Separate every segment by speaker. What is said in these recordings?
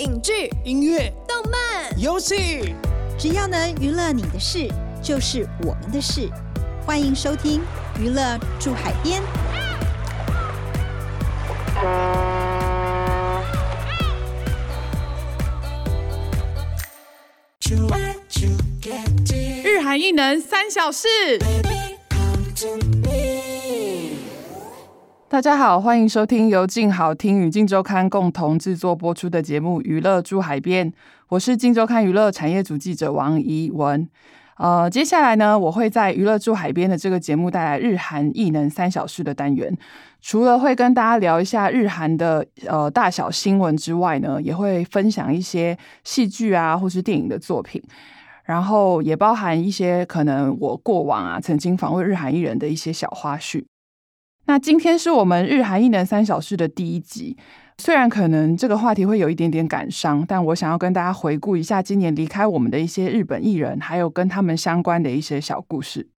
Speaker 1: 影剧、
Speaker 2: 音乐、
Speaker 1: 动漫、
Speaker 2: 游戏，
Speaker 3: 只要能娱乐你的事，就是我们的事。欢迎收听《娱乐住海边》。
Speaker 4: 日韩艺能三小事。大家好，欢迎收听由静好听与静周刊共同制作播出的节目《娱乐住海边》，我是静周刊娱乐产业组记者王怡文。呃，接下来呢，我会在《娱乐住海边》的这个节目带来日韩艺能三小事的单元。除了会跟大家聊一下日韩的呃大小新闻之外呢，也会分享一些戏剧啊或是电影的作品，然后也包含一些可能我过往啊曾经访问日韩艺人的一些小花絮。那今天是我们日韩艺能三小时的第一集，虽然可能这个话题会有一点点感伤，但我想要跟大家回顾一下今年离开我们的一些日本艺人，还有跟他们相关的一些小故事。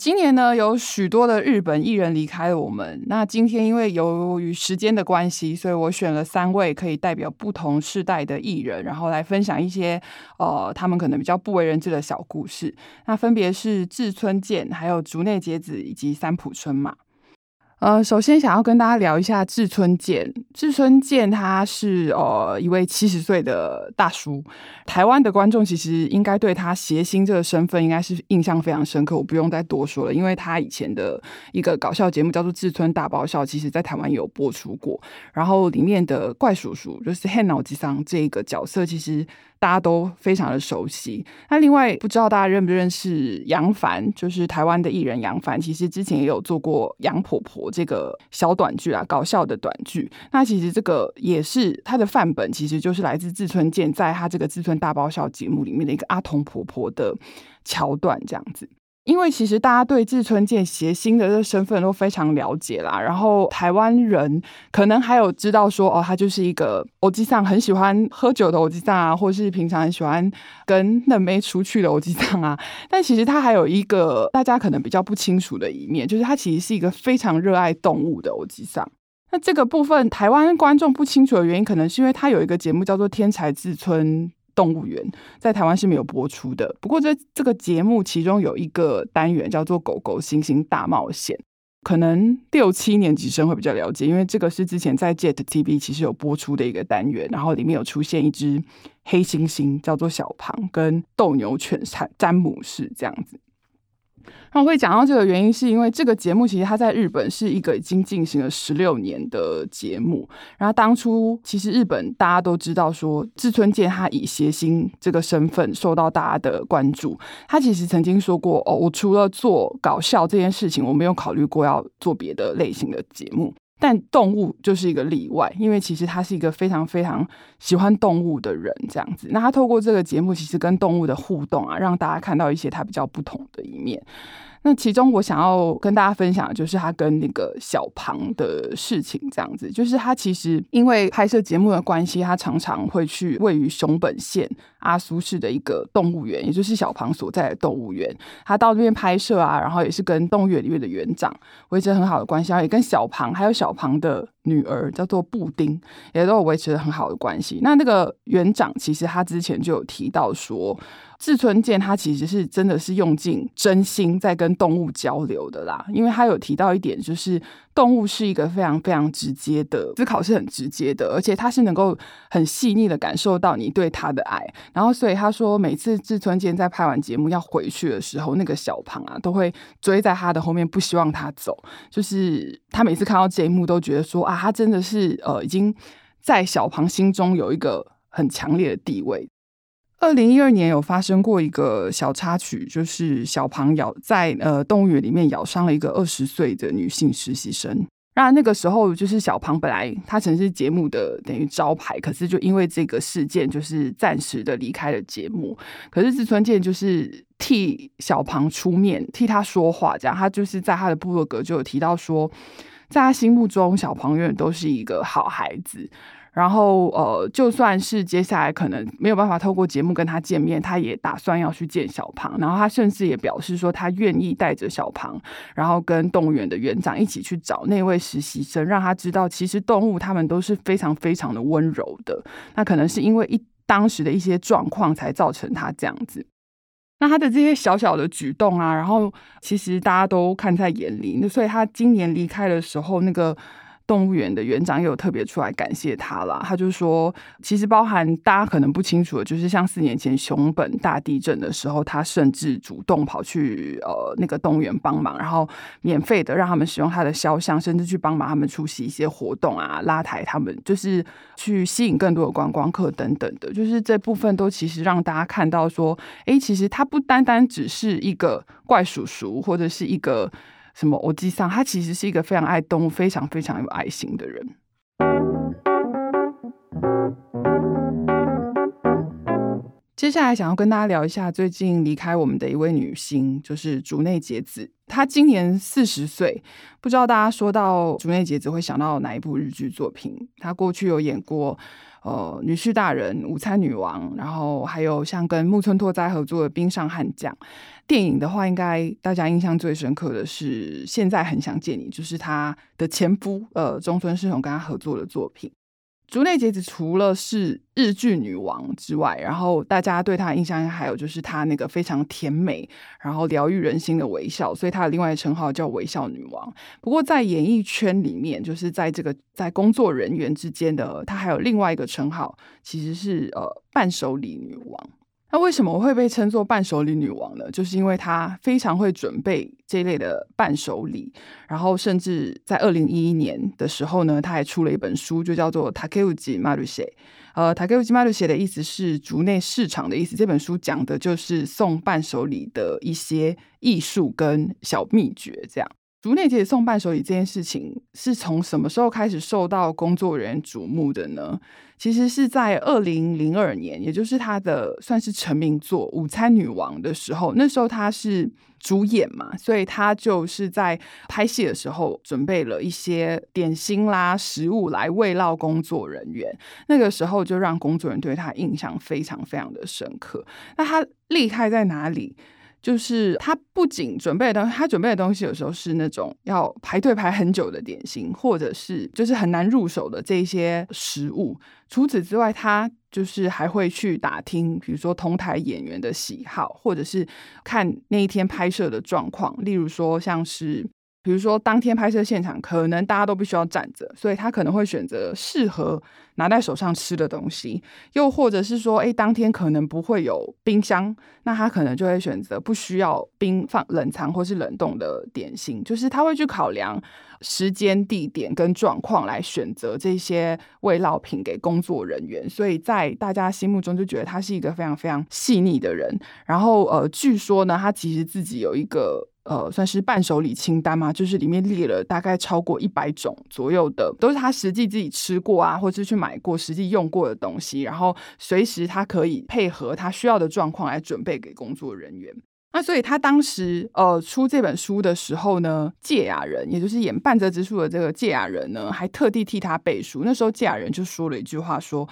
Speaker 4: 今年呢，有许多的日本艺人离开了我们。那今天因为由于时间的关系，所以我选了三位可以代表不同世代的艺人，然后来分享一些呃他们可能比较不为人知的小故事。那分别是志村健、还有竹内结子以及三浦春马。呃，首先想要跟大家聊一下志村健。志村健他是呃一位七十岁的大叔，台湾的观众其实应该对他谐星这个身份应该是印象非常深刻，我不用再多说了，因为他以前的一个搞笑节目叫做《志村大爆笑》，其实在台湾有播出过，然后里面的怪叔叔就是黑脑机上这个角色，其实。大家都非常的熟悉。那另外不知道大家认不认识杨凡，就是台湾的艺人杨凡。其实之前也有做过《杨婆婆》这个小短剧啊，搞笑的短剧。那其实这个也是他的范本，其实就是来自志村健在他这个志村大爆笑节目里面的一个阿童婆婆的桥段，这样子。因为其实大家对志村健谐星的这个身份都非常了解啦，然后台湾人可能还有知道说哦，他就是一个欧吉桑，很喜欢喝酒的欧吉桑啊，或是平常很喜欢跟嫩妹出去的欧吉桑啊。但其实他还有一个大家可能比较不清楚的一面，就是他其实是一个非常热爱动物的欧吉桑。那这个部分台湾观众不清楚的原因，可能是因为他有一个节目叫做《天才志村》。动物园在台湾是没有播出的，不过这这个节目其中有一个单元叫做《狗狗猩猩大冒险》，可能六七年级生会比较了解，因为这个是之前在 Jet TV 其实有播出的一个单元，然后里面有出现一只黑猩猩叫做小庞，跟斗牛犬詹詹姆士这样子。那我会讲到这个原因，是因为这个节目其实它在日本是一个已经进行了十六年的节目。然后当初其实日本大家都知道说，志村健他以谐星这个身份受到大家的关注。他其实曾经说过：“哦，我除了做搞笑这件事情，我没有考虑过要做别的类型的节目。”但动物就是一个例外，因为其实他是一个非常非常喜欢动物的人，这样子。那他透过这个节目，其实跟动物的互动啊，让大家看到一些他比较不同的一面。那其中我想要跟大家分享的就是他跟那个小庞的事情，这样子，就是他其实因为拍摄节目的关系，他常常会去位于熊本县阿苏市的一个动物园，也就是小庞所在的动物园。他到那边拍摄啊，然后也是跟动物园里面的园长维持很好的关系，然后也跟小庞还有小庞的女儿叫做布丁，也都有维持了很好的关系。那那个园长其实他之前就有提到说。志村健他其实是真的是用尽真心在跟动物交流的啦，因为他有提到一点，就是动物是一个非常非常直接的思考，是很直接的，而且他是能够很细腻的感受到你对他的爱。然后，所以他说，每次志村健在拍完节目要回去的时候，那个小胖啊都会追在他的后面，不希望他走。就是他每次看到这一幕，都觉得说啊，他真的是呃，已经在小庞心中有一个很强烈的地位。二零一二年有发生过一个小插曲，就是小庞咬在呃动物园里面咬伤了一个二十岁的女性实习生。那那个时候就是小庞本来他曾是节目的等于招牌，可是就因为这个事件，就是暂时的离开了节目。可是志村健就是替小庞出面，替他说话，这样他就是在他的部落格就有提到说，在他心目中小庞永远都是一个好孩子。然后呃，就算是接下来可能没有办法透过节目跟他见面，他也打算要去见小庞。然后他甚至也表示说，他愿意带着小庞，然后跟动物园的园长一起去找那位实习生，让他知道其实动物他们都是非常非常的温柔的。那可能是因为一当时的一些状况才造成他这样子。那他的这些小小的举动啊，然后其实大家都看在眼里。那所以他今年离开的时候，那个。动物园的园长也有特别出来感谢他啦。他就说，其实包含大家可能不清楚的，就是像四年前熊本大地震的时候，他甚至主动跑去呃那个动物园帮忙，然后免费的让他们使用他的肖像，甚至去帮忙他们出席一些活动啊，拉抬他们，就是去吸引更多的观光客等等的，就是这部分都其实让大家看到说，哎，其实他不单单只是一个怪叔叔，或者是一个。什么？我记上，他其实是一个非常爱动物、非常非常有爱心的人。接下来想要跟大家聊一下最近离开我们的一位女星，就是竹内结子。她今年四十岁，不知道大家说到竹内结子会想到哪一部日剧作品？她过去有演过。呃，女婿大人、午餐女王，然后还有像跟木村拓哉合作的《冰上悍将》电影的话，应该大家印象最深刻的是《现在很想见你》，就是他的前夫呃中村世雄跟他合作的作品。竹内结子除了是日剧女王之外，然后大家对她印象还有就是她那个非常甜美，然后疗愈人心的微笑，所以她的另外一个称号叫微笑女王。不过在演艺圈里面，就是在这个在工作人员之间的，她还有另外一个称号，其实是呃伴手礼女王。那为什么会被称作伴手礼女王呢？就是因为她非常会准备这一类的伴手礼，然后甚至在二零一一年的时候呢，她还出了一本书，就叫做《Takeuchi Maru Shi》。呃，《Takeuchi Maru Shi》的意思是竹内市场的意思。这本书讲的就是送伴手礼的一些艺术跟小秘诀，这样。竹内结送伴手礼这件事情是从什么时候开始受到工作人员瞩目的呢？其实是在二零零二年，也就是他的算是成名作《午餐女王》的时候。那时候他是主演嘛，所以他就是在拍戏的时候准备了一些点心啦、食物来慰劳工作人员。那个时候就让工作人员对他印象非常非常的深刻。那他厉害在哪里？就是他不仅准备的东西，他准备的东西有时候是那种要排队排很久的点心，或者是就是很难入手的这些食物。除此之外，他就是还会去打听，比如说同台演员的喜好，或者是看那一天拍摄的状况。例如说，像是。比如说，当天拍摄现场可能大家都必须要站着，所以他可能会选择适合拿在手上吃的东西；又或者是说，哎，当天可能不会有冰箱，那他可能就会选择不需要冰放冷藏或是冷冻的点心。就是他会去考量时间、地点跟状况来选择这些味料品给工作人员，所以在大家心目中就觉得他是一个非常非常细腻的人。然后，呃，据说呢，他其实自己有一个。呃，算是伴手礼清单嘛，就是里面列了大概超过一百种左右的，都是他实际自己吃过啊，或者是去买过、实际用过的东西，然后随时他可以配合他需要的状况来准备给工作人员。那所以他当时呃出这本书的时候呢，芥雅人，也就是演半泽直树的这个芥雅人呢，还特地替他背书。那时候芥雅人就说了一句话说。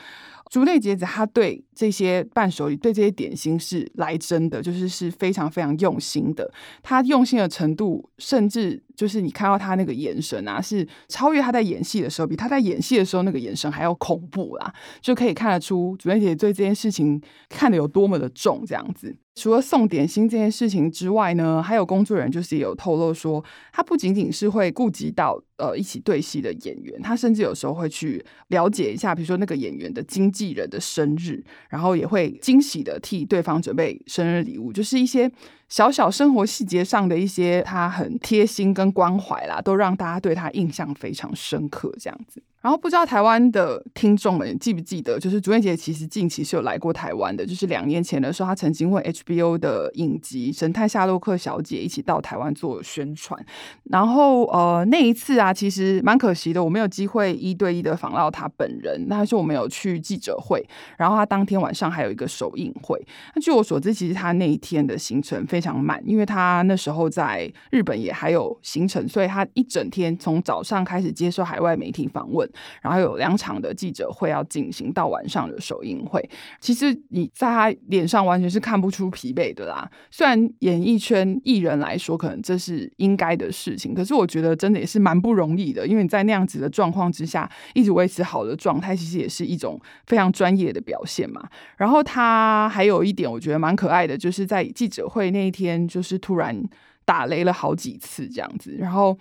Speaker 4: 竹内结子，他对这些伴手礼、对这些点心是来真的，就是是非常非常用心的。他用心的程度，甚至就是你看到他那个眼神啊，是超越他在演戏的时候，比他在演戏的时候那个眼神还要恐怖啦，就可以看得出竹内结子对这件事情看得有多么的重，这样子。除了送点心这件事情之外呢，还有工作人员就是也有透露说，他不仅仅是会顾及到呃一起对戏的演员，他甚至有时候会去了解一下，比如说那个演员的经纪人的生日，然后也会惊喜的替对方准备生日礼物，就是一些小小生活细节上的一些他很贴心跟关怀啦，都让大家对他印象非常深刻，这样子。然后不知道台湾的听众们记不记得，就是朱燕姐其实近期是有来过台湾的，就是两年前的时候，她曾经为 HBO 的影集《神探夏洛克小姐》一起到台湾做宣传。然后呃那一次啊，其实蛮可惜的，我没有机会一对一的访到她本人。那是我们有去记者会，然后她当天晚上还有一个首映会。那据我所知，其实她那一天的行程非非常满，因为他那时候在日本也还有行程，所以他一整天从早上开始接受海外媒体访问，然后有两场的记者会要进行到晚上的首映会。其实你在他脸上完全是看不出疲惫的啦。虽然演艺圈艺人来说，可能这是应该的事情，可是我觉得真的也是蛮不容易的，因为你在那样子的状况之下，一直维持好的状态，其实也是一种非常专业的表现嘛。然后他还有一点，我觉得蛮可爱的，就是在记者会那一天，就是突然打雷了好几次这样子。然后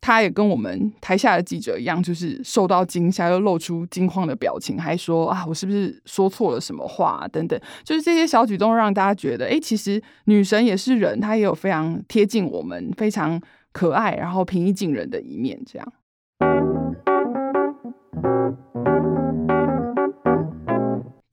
Speaker 4: 他也跟我们台下的记者一样，就是受到惊吓，又露出惊慌的表情，还说啊，我是不是说错了什么话等等。就是这些小举动，让大家觉得，哎，其实女神也是人，她也有非常贴近我们、非常可爱，然后平易近人的一面，这样。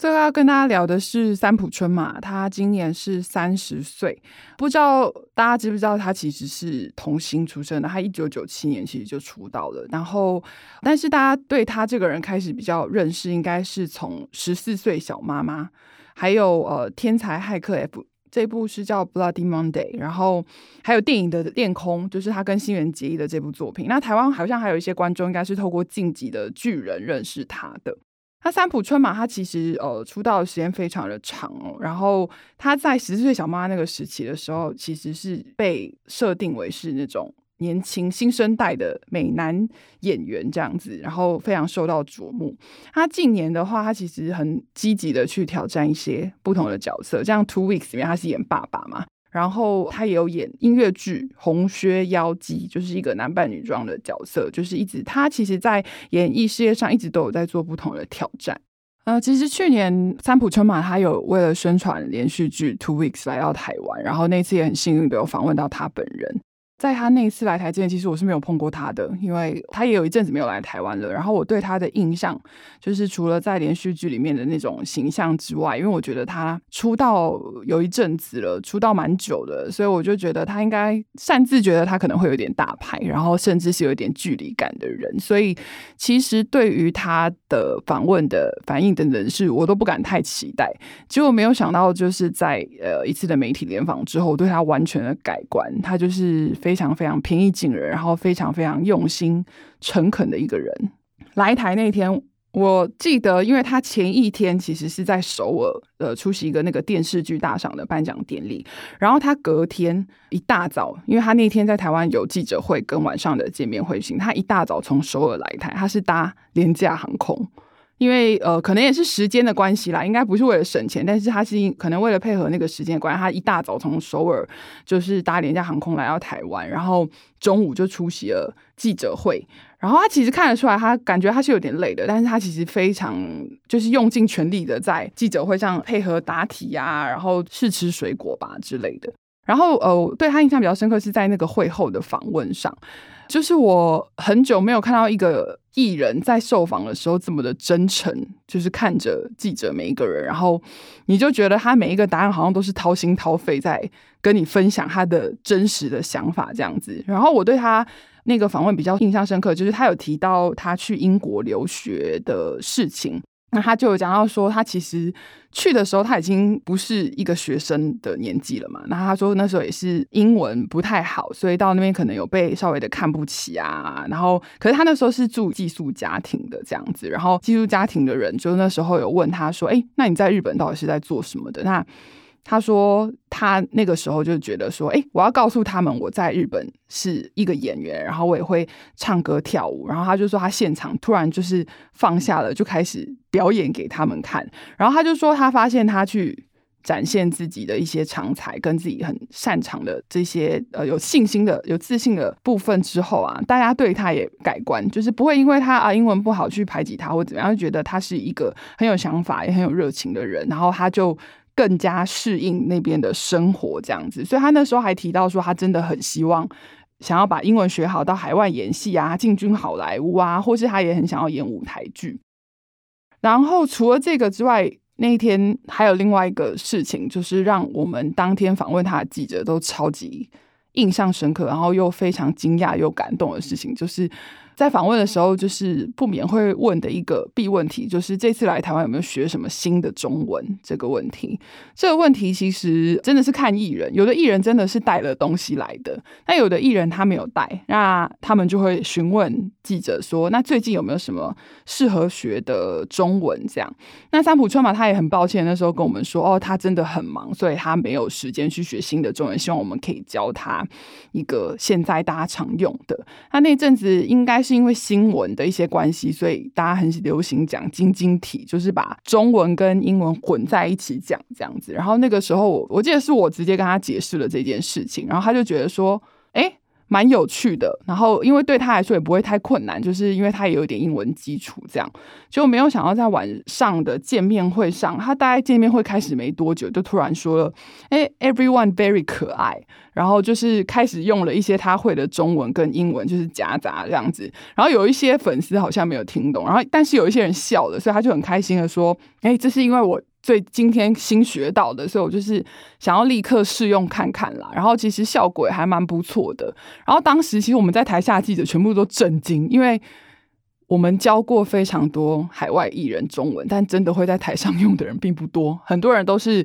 Speaker 4: 最后要跟大家聊的是三浦春马，他今年是三十岁，不知道大家知不知道，他其实是童星出身的，他一九九七年其实就出道了，然后但是大家对他这个人开始比较认识，应该是从十四岁小妈妈，还有呃天才骇客 F 这部是叫 Bloody Monday，然后还有电影的恋空，就是他跟新垣结衣的这部作品。那台湾好像还有一些观众应该是透过晋级的巨人认识他的。那三浦春马他其实呃出道的时间非常的长哦，然后他在十四岁小妈那个时期的时候，其实是被设定为是那种年轻新生代的美男演员这样子，然后非常受到瞩目。他近年的话，他其实很积极的去挑战一些不同的角色，像《Two Weeks》里面他是演爸爸嘛。然后他也有演音乐剧《红靴妖姬》，就是一个男扮女装的角色，就是一直他其实，在演艺事业上一直都有在做不同的挑战。呃，其实去年三浦春马他有为了宣传连续剧《Two Weeks》来到台湾，然后那次也很幸运的有访问到他本人。在他那一次来台之前，其实我是没有碰过他的，因为他也有一阵子没有来台湾了。然后我对他的印象，就是除了在连续剧里面的那种形象之外，因为我觉得他出道有一阵子了，出道蛮久的，所以我就觉得他应该擅自觉得他可能会有点大牌，然后甚至是有一点距离感的人。所以其实对于他的访问的反应等等是，我都不敢太期待。结果没有想到，就是在呃一次的媒体联访之后，对他完全的改观。他就是。非常非常平易近人，然后非常非常用心、诚恳的一个人。来台那天，我记得，因为他前一天其实是在首尔呃出席一个那个电视剧大赏的颁奖典礼，然后他隔天一大早，因为他那天在台湾有记者会跟晚上的见面会型，他一大早从首尔来台，他是搭廉价航空。因为呃，可能也是时间的关系啦，应该不是为了省钱，但是他是可能为了配合那个时间关系，他一大早从首尔就是搭廉价航空来到台湾，然后中午就出席了记者会。然后他其实看得出来，他感觉他是有点累的，但是他其实非常就是用尽全力的在记者会上配合答题呀，然后试吃水果吧之类的。然后呃，对他印象比较深刻是在那个会后的访问上。就是我很久没有看到一个艺人，在受访的时候这么的真诚，就是看着记者每一个人，然后你就觉得他每一个答案好像都是掏心掏肺在跟你分享他的真实的想法这样子。然后我对他那个访问比较印象深刻，就是他有提到他去英国留学的事情。那他就有讲到说，他其实去的时候他已经不是一个学生的年纪了嘛。那他说那时候也是英文不太好，所以到那边可能有被稍微的看不起啊。然后，可是他那时候是住寄宿家庭的这样子，然后寄宿家庭的人就那时候有问他说：“哎，那你在日本到底是在做什么的？”那他说，他那个时候就觉得说，哎，我要告诉他们我在日本是一个演员，然后我也会唱歌跳舞。然后他就说，他现场突然就是放下了，就开始表演给他们看。然后他就说，他发现他去展现自己的一些长才跟自己很擅长的这些呃有信心的、有自信的部分之后啊，大家对他也改观，就是不会因为他啊英文不好去排挤他或怎么样，就觉得他是一个很有想法也很有热情的人。然后他就。更加适应那边的生活，这样子，所以他那时候还提到说，他真的很希望想要把英文学好，到海外演戏啊，进军好莱坞啊，或是他也很想要演舞台剧。然后除了这个之外，那一天还有另外一个事情，就是让我们当天访问他的记者都超级印象深刻，然后又非常惊讶又感动的事情，就是在访问的时候，就是不免会问的一个必问题，就是这次来台湾有没有学什么新的中文这个问题。这个问题其实真的是看艺人，有的艺人真的是带了东西来的，那有的艺人他没有带，那他们就会询问记者说：“那最近有没有什么适合学的中文？”这样，那三浦春马他也很抱歉，那时候跟我们说：“哦，他真的很忙，所以他没有时间去学新的中文，希望我们可以教他一个现在大家常用的。”他那阵子应该。是因为新闻的一些关系，所以大家很流行讲“晶晶体”，就是把中文跟英文混在一起讲这样子。然后那个时候，我记得是我直接跟他解释了这件事情，然后他就觉得说：“哎。”蛮有趣的，然后因为对他来说也不会太困难，就是因为他也有点英文基础，这样就没有想到在晚上的见面会上，他大概见面会开始没多久，就突然说了：“哎，everyone very 可爱。”然后就是开始用了一些他会的中文跟英文，就是夹杂这样子。然后有一些粉丝好像没有听懂，然后但是有一些人笑了，所以他就很开心的说：“哎，这是因为我。”所以今天新学到的，所以我就是想要立刻试用看看啦。然后其实效果也还蛮不错的。然后当时其实我们在台下记者全部都震惊，因为我们教过非常多海外艺人中文，但真的会在台上用的人并不多，很多人都是。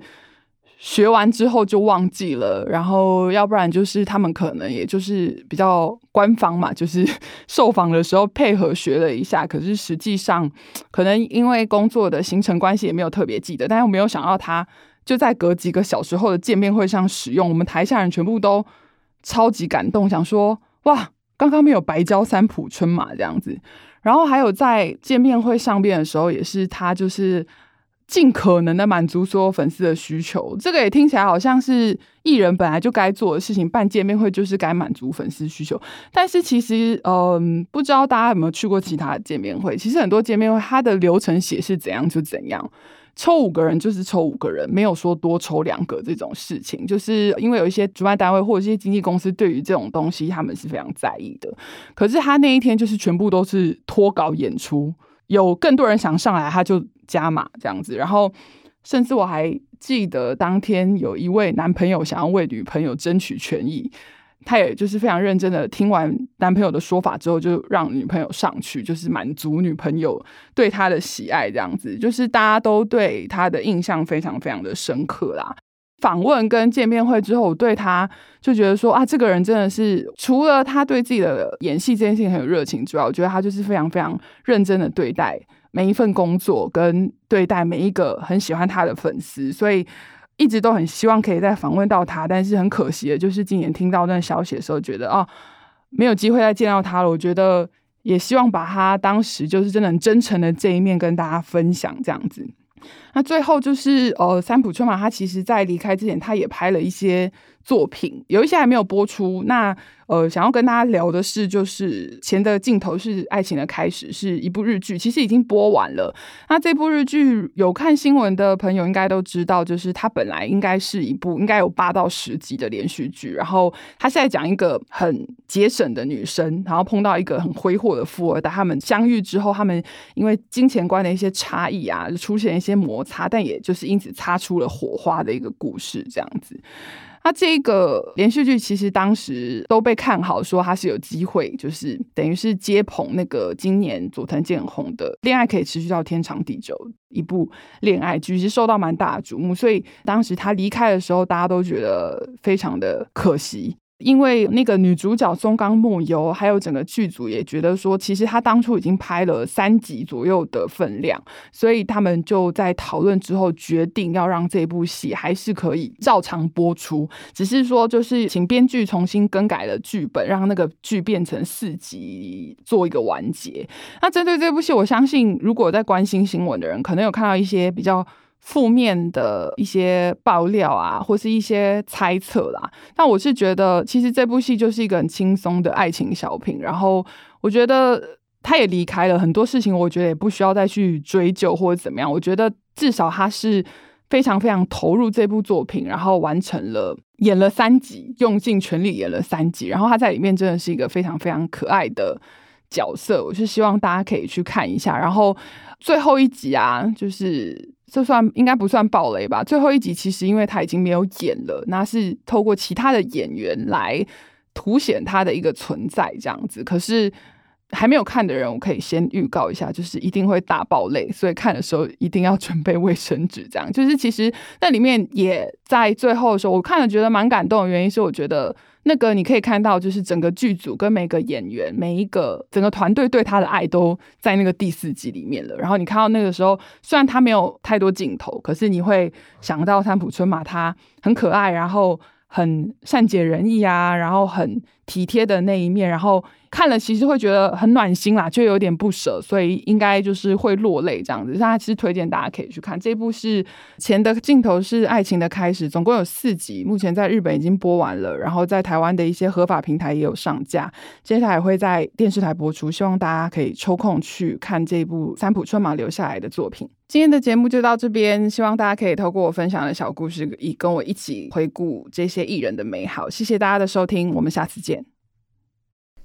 Speaker 4: 学完之后就忘记了，然后要不然就是他们可能也就是比较官方嘛，就是受访的时候配合学了一下，可是实际上可能因为工作的行程关系也没有特别记得，但又没有想到他就在隔几个小时后的见面会上使用，我们台下人全部都超级感动，想说哇，刚刚没有白教三浦春马这样子，然后还有在见面会上边的时候，也是他就是。尽可能的满足所有粉丝的需求，这个也听起来好像是艺人本来就该做的事情。办见面会就是该满足粉丝需求，但是其实，嗯，不知道大家有没有去过其他的见面会？其实很多见面会，它的流程写是怎样就怎样，抽五个人就是抽五个人，没有说多抽两个这种事情。就是因为有一些主办单位或者一些经纪公司对于这种东西，他们是非常在意的。可是他那一天就是全部都是脱稿演出，有更多人想上来，他就。加码这样子，然后甚至我还记得当天有一位男朋友想要为女朋友争取权益，他也就是非常认真的听完男朋友的说法之后，就让女朋友上去，就是满足女朋友对他的喜爱，这样子，就是大家都对他的印象非常非常的深刻啦。访问跟见面会之后，我对他就觉得说啊，这个人真的是除了他对自己的演戏这件事情很有热情之外，我觉得他就是非常非常认真的对待。每一份工作跟对待每一个很喜欢他的粉丝，所以一直都很希望可以再访问到他，但是很可惜的就是今年听到那消息的时候，觉得啊没有机会再见到他了。我觉得也希望把他当时就是真的很真诚的这一面跟大家分享，这样子。那最后就是呃，三浦春马他其实在离开之前，他也拍了一些。作品有一些还没有播出，那呃，想要跟大家聊的是，就是前的镜头是爱情的开始，是一部日剧，其实已经播完了。那这部日剧有看新闻的朋友应该都知道，就是它本来应该是一部应该有八到十集的连续剧，然后它现在讲一个很节省的女生，然后碰到一个很挥霍的富二代，他们相遇之后，他们因为金钱观的一些差异啊，出现一些摩擦，但也就是因此擦出了火花的一个故事，这样子。那这个连续剧其实当时都被看好，说它是有机会，就是等于是接捧那个今年佐藤健红的《恋爱可以持续到天长地久》一部恋爱剧，是受到蛮大的瞩目，所以当时他离开的时候，大家都觉得非常的可惜。因为那个女主角松冈木由，还有整个剧组也觉得说，其实她当初已经拍了三集左右的分量，所以他们就在讨论之后决定要让这部戏还是可以照常播出，只是说就是请编剧重新更改了剧本，让那个剧变成四集做一个完结。那针对这部戏，我相信如果在关心新闻的人，可能有看到一些比较。负面的一些爆料啊，或是一些猜测啦。但我是觉得，其实这部戏就是一个很轻松的爱情小品。然后，我觉得他也离开了很多事情，我觉得也不需要再去追究或者怎么样。我觉得至少他是非常非常投入这部作品，然后完成了演了三集，用尽全力演了三集。然后他在里面真的是一个非常非常可爱的角色。我是希望大家可以去看一下。然后最后一集啊，就是。这算应该不算暴雷吧？最后一集其实因为他已经没有演了，那是透过其他的演员来凸显他的一个存在这样子。可是还没有看的人，我可以先预告一下，就是一定会大爆泪，所以看的时候一定要准备卫生纸。这样就是其实那里面也在最后的时候，我看了觉得蛮感动的原因是，我觉得那个你可以看到，就是整个剧组跟每个演员、每一个整个团队对他的爱都在那个第四集里面了。然后你看到那个时候，虽然他没有太多镜头，可是你会想到三浦春马，他很可爱，然后很善解人意啊，然后很体贴的那一面，然后。看了其实会觉得很暖心啦，就有点不舍，所以应该就是会落泪这样子。那其实推荐大家可以去看这部是《前的镜头是爱情的开始》，总共有四集，目前在日本已经播完了，然后在台湾的一些合法平台也有上架，接下来会在电视台播出，希望大家可以抽空去看这部三浦春马留下来的作品。今天的节目就到这边，希望大家可以透过我分享的小故事，以跟我一起回顾这些艺人的美好。谢谢大家的收听，我们下次见。